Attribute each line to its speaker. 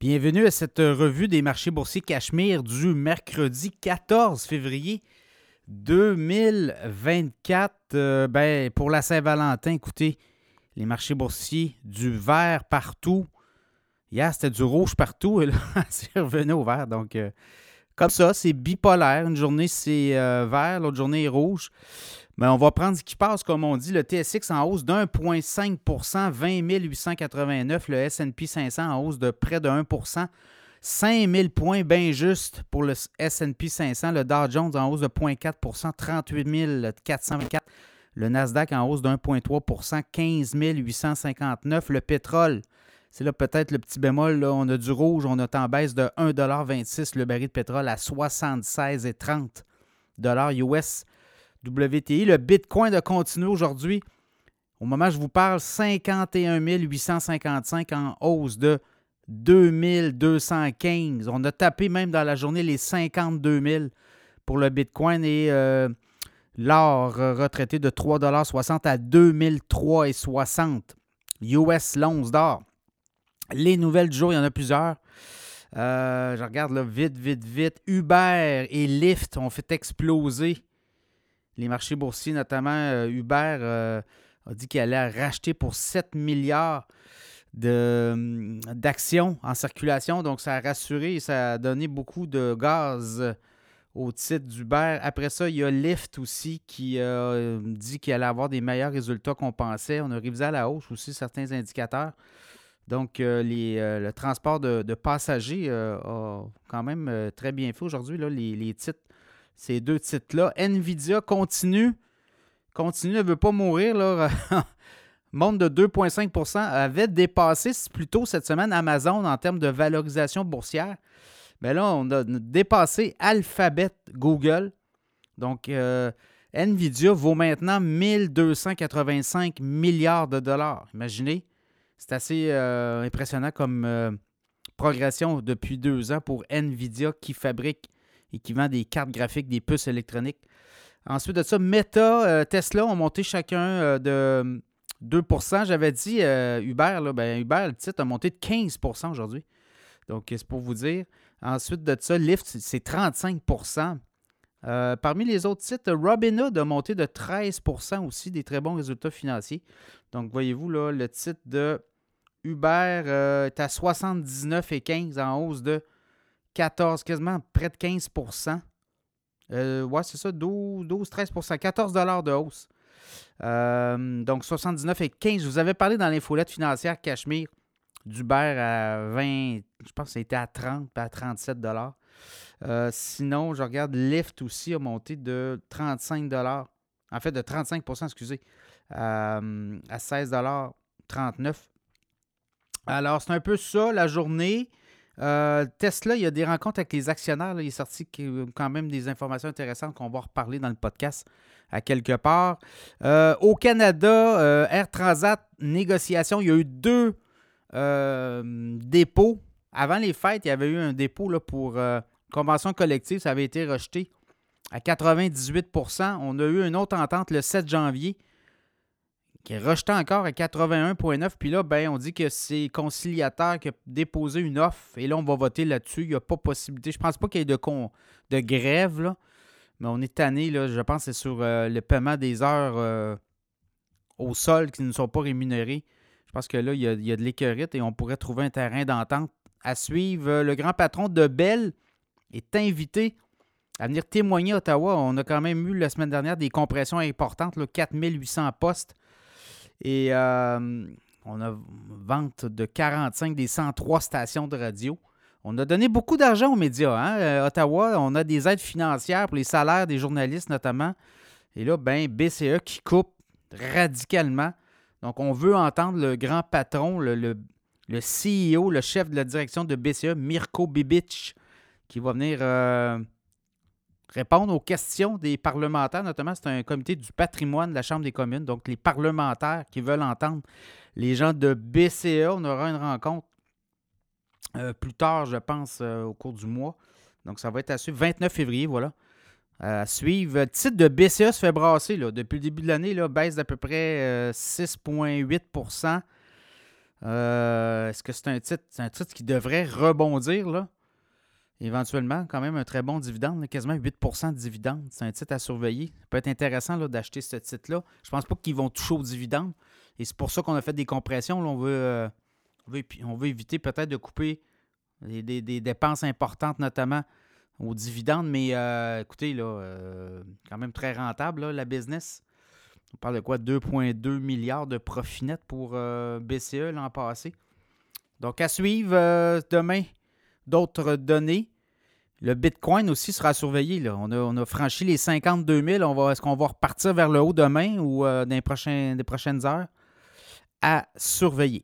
Speaker 1: Bienvenue à cette revue des marchés boursiers Cachemire du mercredi 14 février 2024. Euh, ben, pour la Saint-Valentin, écoutez, les marchés boursiers, du vert partout. Hier, c'était du rouge partout et là, c'est revenu au vert. Donc, euh, comme ça, c'est bipolaire. Une journée, c'est euh, vert, l'autre journée est rouge. Mais on va prendre ce qui passe, comme on dit, le TSX en hausse d'1,5 20 889, le S&P 500 en hausse de près de 1% 5000 points bien juste pour le S&P 500, le Dow Jones en hausse de 0,4% 38 424, le Nasdaq en hausse de 1,3% 15 859, le pétrole, c'est là peut-être le petit bémol, on a du rouge, on a en baisse de 1,26 le baril de pétrole à 76,30 US WTI. Le Bitcoin a continué aujourd'hui. Au moment où je vous parle, 51 855 en hausse de 2215. On a tapé même dans la journée les 52 000 pour le Bitcoin et euh, l'or retraité de 3,60 à 2003,60 US l'once d'or. Les nouvelles du jour, il y en a plusieurs. Euh, je regarde là, vite, vite, vite. Uber et Lyft ont fait exploser les marchés boursiers, notamment euh, Uber euh, a dit qu'il allait racheter pour 7 milliards hum, d'actions en circulation. Donc, ça a rassuré et ça a donné beaucoup de gaz au titre d'Uber. Après ça, il y a Lyft aussi qui a dit qu'il allait avoir des meilleurs résultats qu'on pensait. On a révisé à la hausse aussi certains indicateurs. Donc, euh, le transport de, passagers a quand même très bien fait aujourd'hui. Les, les, titres ces deux titres-là. Nvidia continue, continue, ne veut pas mourir. Là. Monde de 2,5% avait dépassé plutôt cette semaine Amazon en termes de valorisation boursière. Mais là, on a dépassé Alphabet Google. Donc, euh, Nvidia vaut maintenant 1285 milliards de dollars. Imaginez, c'est assez euh, impressionnant comme euh, progression depuis deux ans pour Nvidia qui fabrique et qui vend des cartes graphiques, des puces électroniques. Ensuite de ça, Meta, euh, Tesla ont monté chacun euh, de 2% J'avais dit euh, Uber, là, ben, Uber, le titre a monté de 15% aujourd'hui. Donc, c'est pour vous dire? Ensuite de ça, Lyft, c'est 35% Parmi les autres titres, Robinhood a monté de 13% aussi, des très bons résultats financiers. Donc, voyez-vous, le titre de Uber est à 79,15 en hausse de 14, quasiment près de 15% euh, Ouais, c'est ça, 12, 13% 14 de hausse. Euh, donc 79 et 15. Je vous avais parlé dans l'infolette financière Cachemire d'Uber à 20, je pense que c'était à 30 à 37 euh, Sinon, je regarde Lyft aussi a monté de 35 en fait de 35% excusez, à 16 39 Alors, c'est un peu ça la journée. Euh, Tesla, il y a des rencontres avec les actionnaires. il est sorti quand même des informations intéressantes qu'on va reparler dans le podcast à quelque part. Euh, au Canada, euh, Air Transat, négociation, il y a eu deux dépôts. Avant les fêtes, il y avait eu un dépôt là, pour convention collective. Ça avait été rejeté à 98% On a eu une autre entente le 7 janvier qui est rejeté encore à 81,9. Puis là, ben, on dit que c'est conciliateur qui a déposé une offre. Et là, on va voter là-dessus. Il n'y a pas possibilité. Je pense pas qu'il y ait de, con, de grève, là. Mais on est tanné, là, je pense, c'est sur euh, le paiement des heures euh, au sol qui ne sont pas rémunérées. Je pense que là, il y a, il y a de l'écœurite et on pourrait trouver un terrain d'entente à suivre. Le grand patron de Bell est invité à venir témoigner à Ottawa. On a quand même eu la semaine dernière des compressions importantes, là, 4800 postes et euh, on a vente de 45 des 103 stations de radio. On a donné beaucoup d'argent aux médias. Hein? Euh, Ottawa, on a des aides financières pour les salaires des journalistes notamment. Et là, ben, BCE qui coupe radicalement. Donc, on veut entendre le grand patron, le, le, CEO, le chef de la direction de BCE, Mirko Bibic, qui va venir euh, répondre aux questions des parlementaires, notamment c'est un comité du patrimoine de la Chambre des communes, donc les parlementaires qui veulent entendre les gens de BCA. On aura une rencontre euh, plus tard, je pense, euh, au cours du mois. Donc ça va être à suivre. 29 février, voilà. À suivre. Le titre de BCA se fait brasser là, depuis le début de l'année, baisse d'à peu près 6,8% Euh, est-ce que c'est un titre, c'est un titre qui devrait rebondir, là? Éventuellement, quand même un très bon dividende, quasiment 8% de dividende. C'est un titre à surveiller. Ça peut être intéressant d'acheter ce titre-là. Je pense pas qu'ils vont toucher aux dividendes. Et c'est pour ça qu'on a fait des compressions. on, veut, euh, on, veut, éviter peut-être de couper des, dépenses importantes, notamment aux dividendes. Mais euh, écoutez, là, euh, quand même très rentable, la business. On parle de quoi? 2,2 milliards de profit net pour BCE l'an passé. Donc, à suivre demain d'autres données. Le Bitcoin aussi sera surveillé. Là. On, a, franchi les 52 000. est-ce qu'on va repartir vers le haut demain ou euh, dans les, prochaines heures? À surveiller.